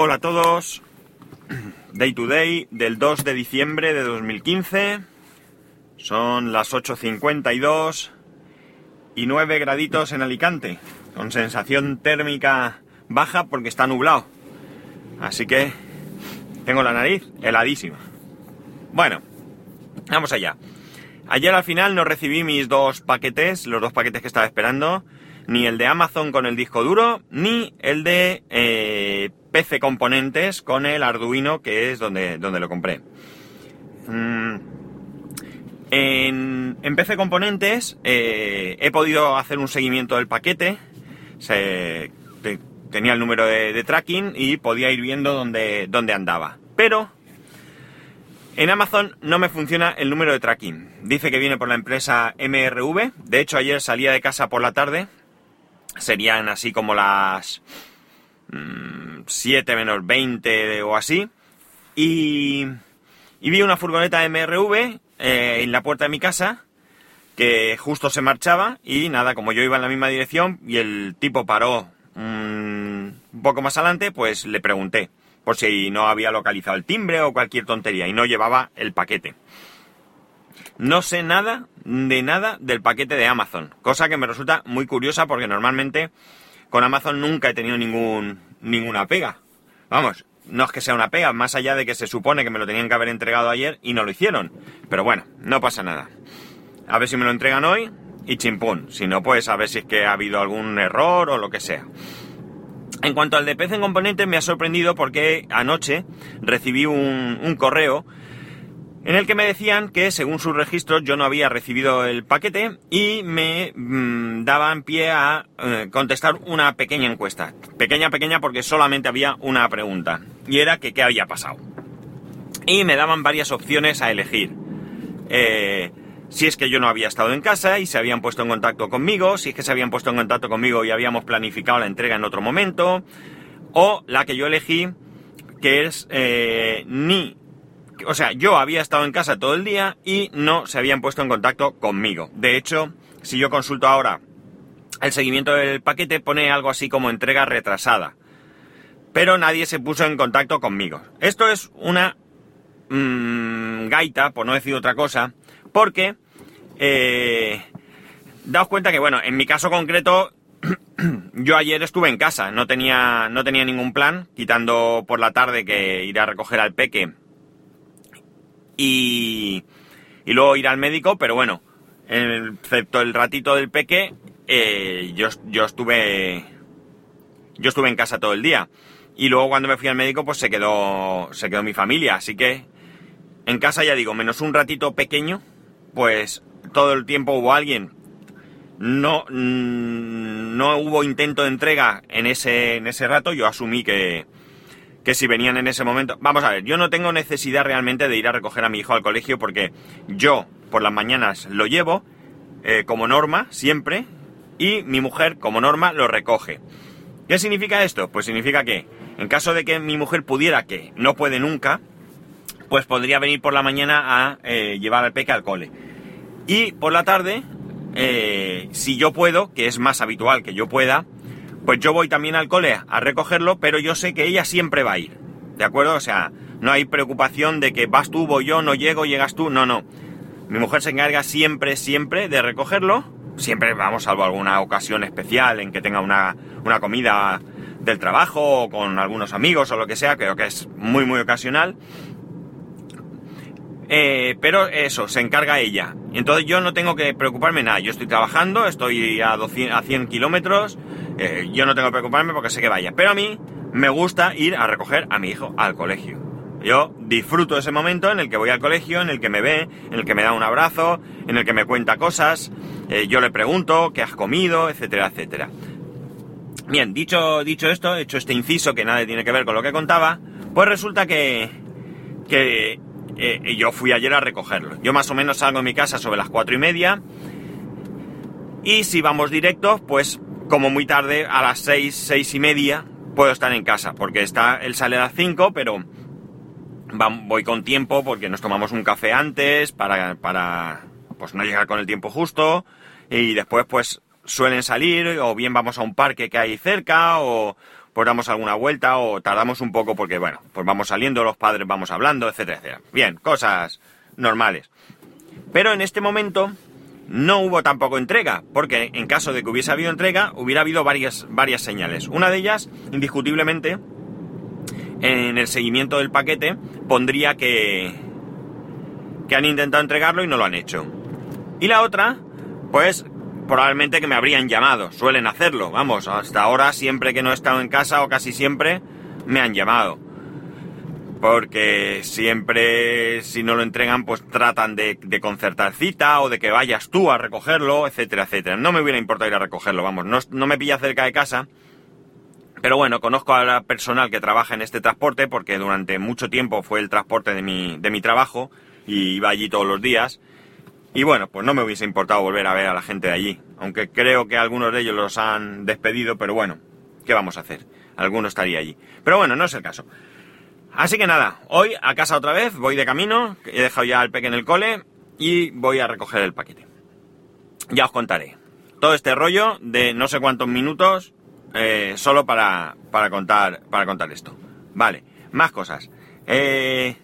Hola a todos. Day to day del 2 de diciembre de 2015. Son las 8.52 y 9 graditos en Alicante. Con sensación térmica baja porque está nublado. Así que tengo la nariz heladísima. Bueno, vamos allá. Ayer al final no recibí mis dos paquetes, los dos paquetes que estaba esperando. Ni el de Amazon con el disco duro, ni el de eh, PC Componentes con el Arduino, que es donde, donde lo compré. Mm, en, en, PC Componentes eh, he podido hacer un seguimiento del paquete. Tenía el número de, de, tracking y podía ir viendo dónde, dónde andaba. Pero en Amazon no me funciona el número de tracking. Dice que viene por la empresa MRV. De hecho, ayer salía de casa por la tarde. Serían así como las 7 menos 20 o así. Y, y vi una furgoneta MRV eh, en la puerta de mi casa que justo se marchaba y nada, como yo iba en la misma dirección y el tipo paró un poco más adelante, pues le pregunté por si no había localizado el timbre o cualquier tontería y no llevaba el paquete. No sé nada de nada del paquete de Amazon, cosa que me resulta muy curiosa porque normalmente con Amazon nunca he tenido ningún, ninguna pega. Vamos, no es que sea una pega, más allá de que se supone que me lo tenían que haber entregado ayer y no lo hicieron. Pero bueno, no pasa nada. A ver si me lo entregan hoy y chimpún. Si no, pues a ver si es que ha habido algún error o lo que sea. En cuanto al de PC en componentes, me ha sorprendido porque anoche recibí un correo en el que me decían que según sus registros yo no había recibido el paquete y me mmm, daban pie a eh, contestar una pequeña encuesta. Pequeña, pequeña porque solamente había una pregunta y era que qué había pasado. Y me daban varias opciones a elegir. Eh, si es que yo no había estado en casa y se habían puesto en contacto conmigo, si es que se habían puesto en contacto conmigo y habíamos planificado la entrega en otro momento, o la que yo elegí, que es eh, ni o sea, yo había estado en casa todo el día y no se habían puesto en contacto conmigo. De hecho, si yo consulto ahora el seguimiento del paquete, pone algo así como entrega retrasada. Pero nadie se puso en contacto conmigo. Esto es una mmm, gaita, por no decir otra cosa, porque eh, daos cuenta que, bueno, en mi caso concreto, yo ayer estuve en casa, no tenía, no tenía ningún plan, quitando por la tarde que ir a recoger al peque y, y luego ir al médico, pero bueno, excepto el ratito del peque, eh, yo, yo estuve yo estuve en casa todo el día. Y luego cuando me fui al médico, pues se quedó, se quedó mi familia. Así que en casa ya digo, menos un ratito pequeño, pues todo el tiempo hubo alguien. No, no hubo intento de entrega en ese, en ese rato. Yo asumí que, que si venían en ese momento... Vamos a ver, yo no tengo necesidad realmente de ir a recoger a mi hijo al colegio porque yo por las mañanas lo llevo eh, como norma, siempre, y mi mujer como norma lo recoge. ¿Qué significa esto? Pues significa que en caso de que mi mujer pudiera, que no puede nunca, pues podría venir por la mañana a eh, llevar al peque al cole. Y por la tarde, eh, si yo puedo, que es más habitual que yo pueda, pues yo voy también al cole a recogerlo, pero yo sé que ella siempre va a ir. ¿De acuerdo? O sea, no hay preocupación de que vas tú, voy yo, no llego, llegas tú. No, no. Mi mujer se encarga siempre, siempre de recogerlo. Siempre, vamos, salvo alguna ocasión especial en que tenga una, una comida del trabajo o con algunos amigos o lo que sea, creo que es muy, muy ocasional. Eh, pero eso, se encarga ella. Entonces yo no tengo que preocuparme nada. Yo estoy trabajando, estoy a, 200, a 100 kilómetros, eh, yo no tengo que preocuparme porque sé que vaya. Pero a mí me gusta ir a recoger a mi hijo al colegio. Yo disfruto ese momento en el que voy al colegio, en el que me ve, en el que me da un abrazo, en el que me cuenta cosas, eh, yo le pregunto qué has comido, etcétera, etcétera. Bien, dicho, dicho esto, hecho este inciso que nada tiene que ver con lo que contaba, pues resulta que, que eh, yo fui ayer a recogerlo. Yo más o menos salgo de mi casa sobre las cuatro y media y si vamos directos, pues como muy tarde, a las seis, seis y media, puedo estar en casa, porque está, él sale a las cinco, pero voy con tiempo porque nos tomamos un café antes para, para pues no llegar con el tiempo justo y después pues suelen salir o bien vamos a un parque que hay cerca o pues damos alguna vuelta o tardamos un poco porque, bueno, pues vamos saliendo, los padres vamos hablando, etcétera, etcétera. Bien, cosas normales. Pero en este momento no hubo tampoco entrega, porque en caso de que hubiese habido entrega, hubiera habido varias, varias señales. Una de ellas, indiscutiblemente, en el seguimiento del paquete, pondría que, que han intentado entregarlo y no lo han hecho. Y la otra, pues probablemente que me habrían llamado, suelen hacerlo, vamos, hasta ahora siempre que no he estado en casa o casi siempre me han llamado porque siempre si no lo entregan pues tratan de, concertar cita o de que vayas tú a recogerlo, etcétera, etcétera. No me hubiera importado ir a recogerlo, vamos, no, me pilla cerca de casa, pero bueno, conozco a la personal que trabaja en este transporte porque durante mucho tiempo fue el transporte de mi, de mi trabajo y iba allí todos los días. Y bueno, pues no me hubiese importado volver a ver a la gente de allí, aunque creo que algunos de ellos los han despedido, pero bueno, ¿qué vamos a hacer? Alguno estaría allí. Pero bueno, no es el caso. Así que nada, hoy a casa otra vez, voy de camino, he dejado ya al peque en el cole y voy a recoger el paquete. Ya os contaré. Todo este rollo de no sé cuántos minutos eh, solo para, para, contar, para contar esto. Vale, más cosas. Eh,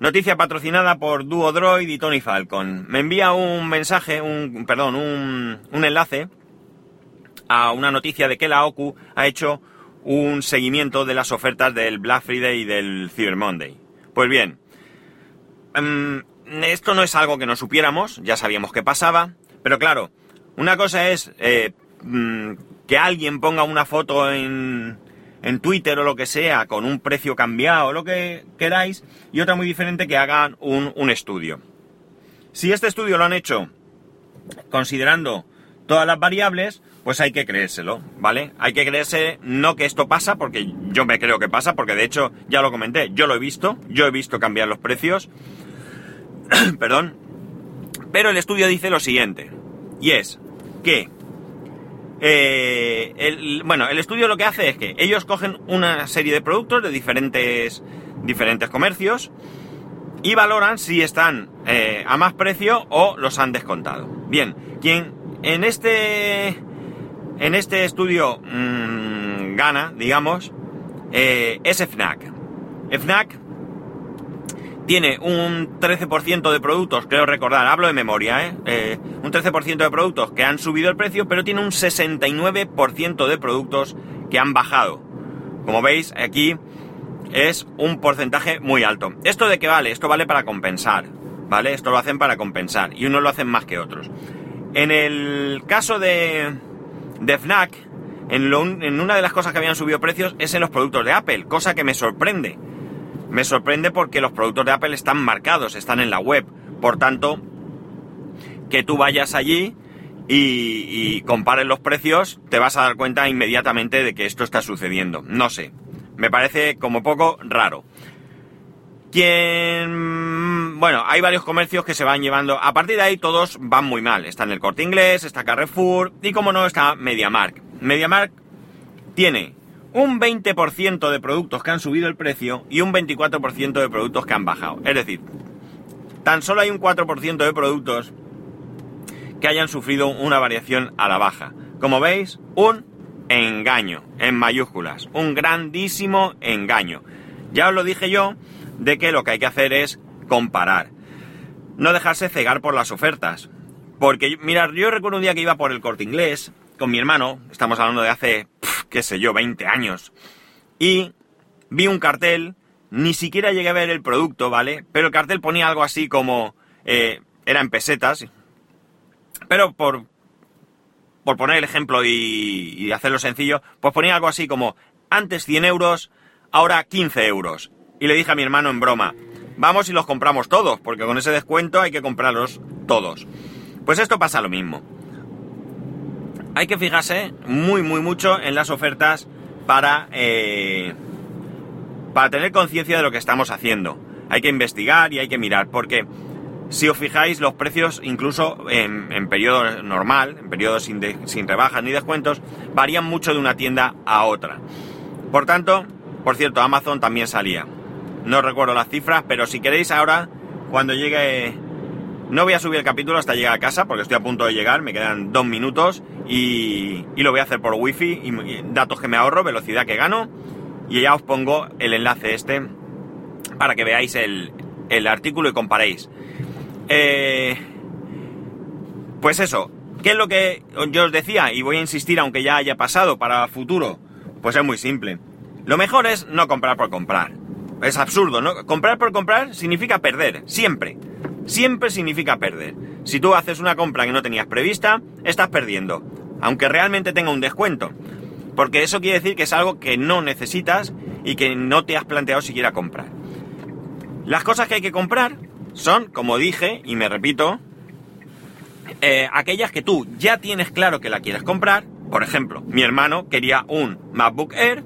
noticia patrocinada por Duo Droid y Tony Falcon. Me envía un mensaje, un, perdón, un, un enlace a una noticia de que la OCU ha hecho un seguimiento de las ofertas del Black Friday y del Cyber Monday. Pues bien, em, esto no es algo que no supiéramos, ya sabíamos que pasaba, pero claro, una cosa es eh, mm, que alguien ponga una foto en, en Twitter o lo que sea con un precio cambiado lo que queráis, y otra muy diferente que hagan un, un estudio. Si este estudio lo han hecho considerando todas las variables, pues hay que creérselo, ¿vale? Hay que creerse no que esto pasa, porque yo me creo que pasa, porque de hecho ya lo comenté, yo lo he visto, yo he visto cambiar los precios, perdón, pero el estudio dice lo siguiente, y es que, eh, el, bueno, el estudio lo que hace es que ellos cogen una serie de productos de diferentes, diferentes comercios y valoran si están eh, a más precio o los han descontado. Bien, quien en este en este estudio mmm, gana, digamos, eh, es FNAC. FNAC tiene un 13% de productos, creo recordar, hablo de memoria, ¿eh? eh un 13% de productos que han subido el precio, pero tiene un 69% de productos que han bajado. Como veis, aquí es un porcentaje muy alto. ¿Esto de qué vale? Esto vale para compensar, ¿vale? Esto lo hacen para compensar y unos lo hacen más que otros. En el caso de, de FNAC, en, una de las cosas que habían subido precios es en los productos de Apple, cosa que me sorprende. Me sorprende porque los productos de Apple están marcados, están en la web. Por tanto, que tú vayas allí y, y, compares los precios, te vas a dar cuenta inmediatamente de que esto está sucediendo. No sé, me parece como poco raro. Quien... Bueno, hay varios comercios que se van llevando... A partir de ahí todos van muy mal. Está en el Corte Inglés, está Carrefour y como no está MediaMark. MediaMark tiene un 20% de productos que han subido el precio y un 24% de productos que han bajado. Es decir, tan solo hay un 4% de productos que hayan sufrido una variación a la baja. Como veis, un engaño, en mayúsculas. Un grandísimo engaño. Ya os lo dije yo, de que lo que hay que hacer es comparar. No dejarse cegar por las ofertas. Porque, mirad, yo recuerdo un día que iba por el corte inglés con mi hermano, estamos hablando de hace, qué sé yo, 20 años, y vi un cartel, ni siquiera llegué a ver el producto, ¿vale? Pero el cartel ponía algo así como, eh, era en pesetas, pero por, por poner el ejemplo y, y hacerlo sencillo, pues ponía algo así como, antes 100 euros, ahora 15 euros y le dije a mi hermano en broma, vamos y los compramos todos, porque con ese descuento hay que comprarlos todos. Pues esto pasa lo mismo. Hay que fijarse muy, muy mucho en las ofertas para, eh, para tener conciencia de lo que estamos haciendo. Hay que investigar y hay que mirar, porque si os fijáis, los precios, incluso en, periodo normal, en periodos sin, sin rebajas ni descuentos, varían mucho de una tienda a otra. Por tanto, por cierto, Amazon también salía no recuerdo las cifras, pero si queréis ahora, cuando llegue No voy a subir el capítulo hasta llegar a casa porque estoy a punto de llegar, me quedan dos minutos y, lo voy a hacer por wifi, y, datos que me ahorro, velocidad que gano y ya os pongo el enlace este para que veáis el, artículo y comparéis. Eh, pues eso, ¿qué es lo que yo os decía? Y voy a insistir aunque ya haya pasado para futuro. Pues es muy simple. Lo mejor es no comprar por comprar. Es absurdo, ¿no? Comprar por comprar significa perder, siempre siempre significa perder. Si tú haces una compra que no tenías prevista, estás perdiendo, aunque realmente tenga un descuento. Porque eso quiere decir que es algo que no necesitas y que no te has planteado siquiera comprar. Las cosas que hay que comprar son, como dije, y me repito, eh, aquellas que tú ya tienes claro que la quieres comprar. Por ejemplo, mi hermano quería un MacBook Air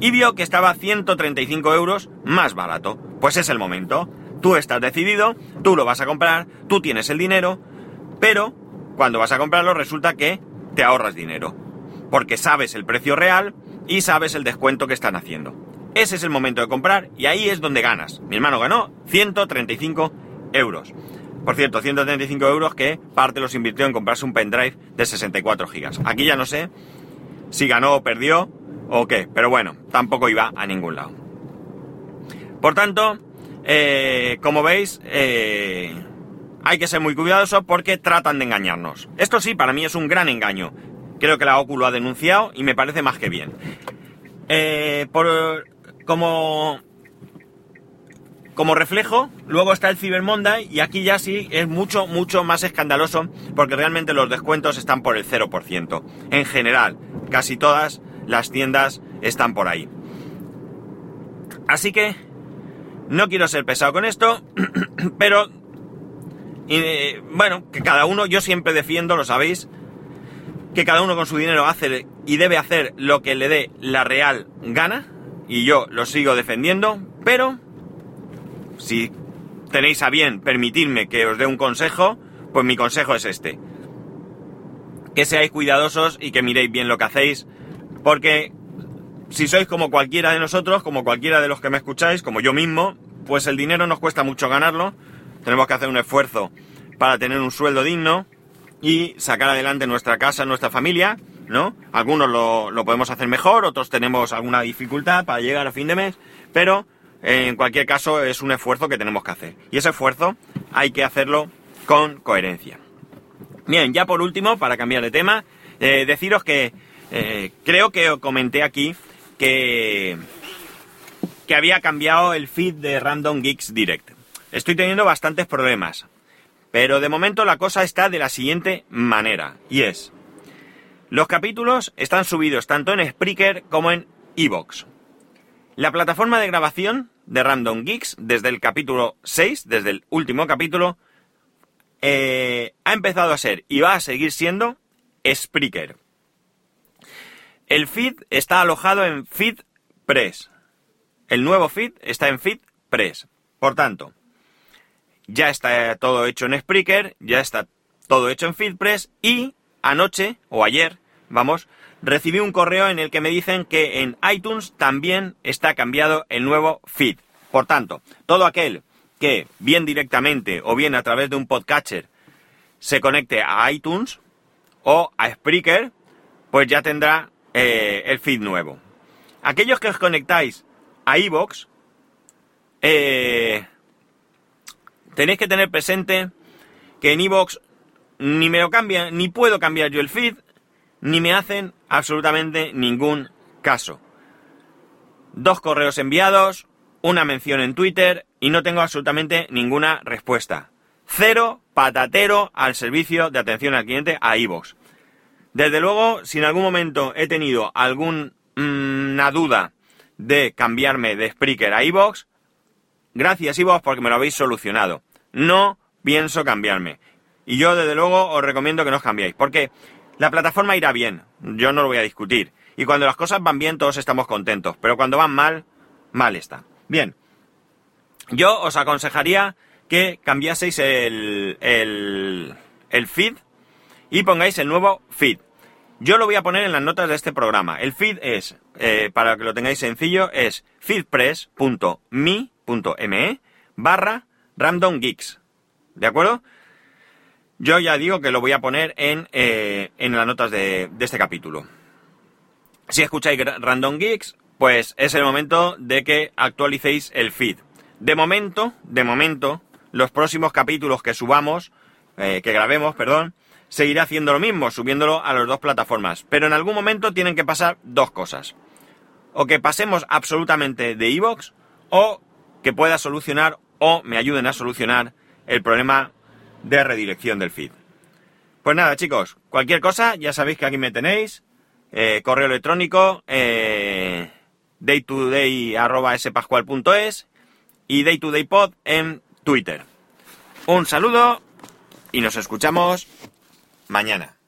y vio que estaba 135 euros más barato. Pues es el momento. Tú estás decidido, tú lo vas a comprar, tú tienes el dinero, pero cuando vas a comprarlo resulta que te ahorras dinero, porque sabes el precio real y sabes el descuento que están haciendo. Ese es el momento de comprar y ahí es donde ganas. Mi hermano ganó 135 euros. Por cierto, 135 euros que parte los invirtió en comprarse un pendrive de 64 gigas. Aquí ya no sé si ganó o perdió o qué, pero bueno, tampoco iba a ningún lado. Por tanto, eh, como veis, eh, hay que ser muy cuidadosos porque tratan de engañarnos. Esto sí, para mí es un gran engaño. Creo que la OCU lo ha denunciado y me parece más que bien. Eh, por, como, como reflejo, luego está el Cyber Monday y aquí ya sí es mucho, mucho más escandaloso porque realmente los descuentos están por el 0%. En general, casi todas las tiendas están por ahí. Así que no quiero ser pesado con esto, pero bueno, que cada uno, yo siempre defiendo, lo sabéis, que cada uno con su dinero hace y debe hacer lo que le dé la real gana, y yo lo sigo defendiendo, pero si tenéis a bien permitirme que os dé un consejo, pues mi consejo es este. Que seáis cuidadosos y que miréis bien lo que hacéis, porque si sois como cualquiera de nosotros, como cualquiera de los que me escucháis, como yo mismo, pues el dinero nos cuesta mucho ganarlo, tenemos que hacer un esfuerzo para tener un sueldo digno y sacar adelante nuestra casa, nuestra familia, ¿no? Algunos lo, lo podemos hacer mejor, otros tenemos alguna dificultad para llegar a fin de mes, pero en cualquier caso es un esfuerzo que tenemos que hacer. Y ese esfuerzo hay que hacerlo con coherencia. Bien, ya por último, para cambiar de tema, eh, deciros que eh, creo que comenté aquí que, había cambiado el feed de Random Geeks Direct. Estoy teniendo bastantes problemas, pero de momento la cosa está de la siguiente manera, y es, los capítulos están subidos tanto en Spreaker como en Evox. La plataforma de grabación de Random Geeks, desde el capítulo 6, desde el último capítulo, eh, ha empezado a ser y va a seguir siendo Spreaker. El feed está alojado en FeedPress. El nuevo feed está en FeedPress. Por tanto, ya está todo hecho en Spreaker, ya está todo hecho en FeedPress y anoche o ayer, vamos, recibí un correo en el que me dicen que en iTunes también está cambiado el nuevo feed. Por tanto, todo aquel que bien directamente o bien a través de un podcatcher se conecte a iTunes o a Spreaker, pues ya tendrá eh, el feed nuevo. Aquellos que os conectáis a iVoox, eh, tenéis que tener presente que en iVoox ni me lo cambian, ni puedo cambiar yo el feed, ni me hacen absolutamente ningún caso. Dos correos enviados, una mención en Twitter y no tengo absolutamente ninguna respuesta. Cero patatero al servicio de atención al cliente a iVoox. Desde luego, si en algún momento he tenido alguna duda de cambiarme de Spreaker a iVoox, gracias iVoox porque me lo habéis solucionado. No pienso cambiarme. Y yo desde luego os recomiendo que no os cambiéis, porque la plataforma irá bien, yo no lo voy a discutir. Y cuando las cosas van bien todos estamos contentos, pero cuando van mal, mal está. Bien, yo os aconsejaría que cambiaseis el, el, el feed y pongáis el nuevo feed. Yo lo voy a poner en las notas de este programa. El feed es, eh, para que lo tengáis sencillo, es feedpress.me.me barra randomgeeks. ¿De acuerdo? yo ya digo que lo voy a poner en, eh, en las notas de, este capítulo. Si escucháis Random Geeks, pues es el momento de que actualicéis el feed. De momento, de momento, los próximos capítulos que subamos, eh, que grabemos, perdón, seguiré haciendo lo mismo, subiéndolo a las dos plataformas. Pero en algún momento tienen que pasar dos cosas. O que pasemos absolutamente de iVoox, o que pueda solucionar, o me ayuden a solucionar el problema de redirección del feed. Pues nada, chicos, cualquier cosa, ya sabéis que aquí me tenéis. Eh, correo electrónico, eh, daytoday.spascual.es y daytodaypod en Twitter. Un saludo y nos escuchamos mañana.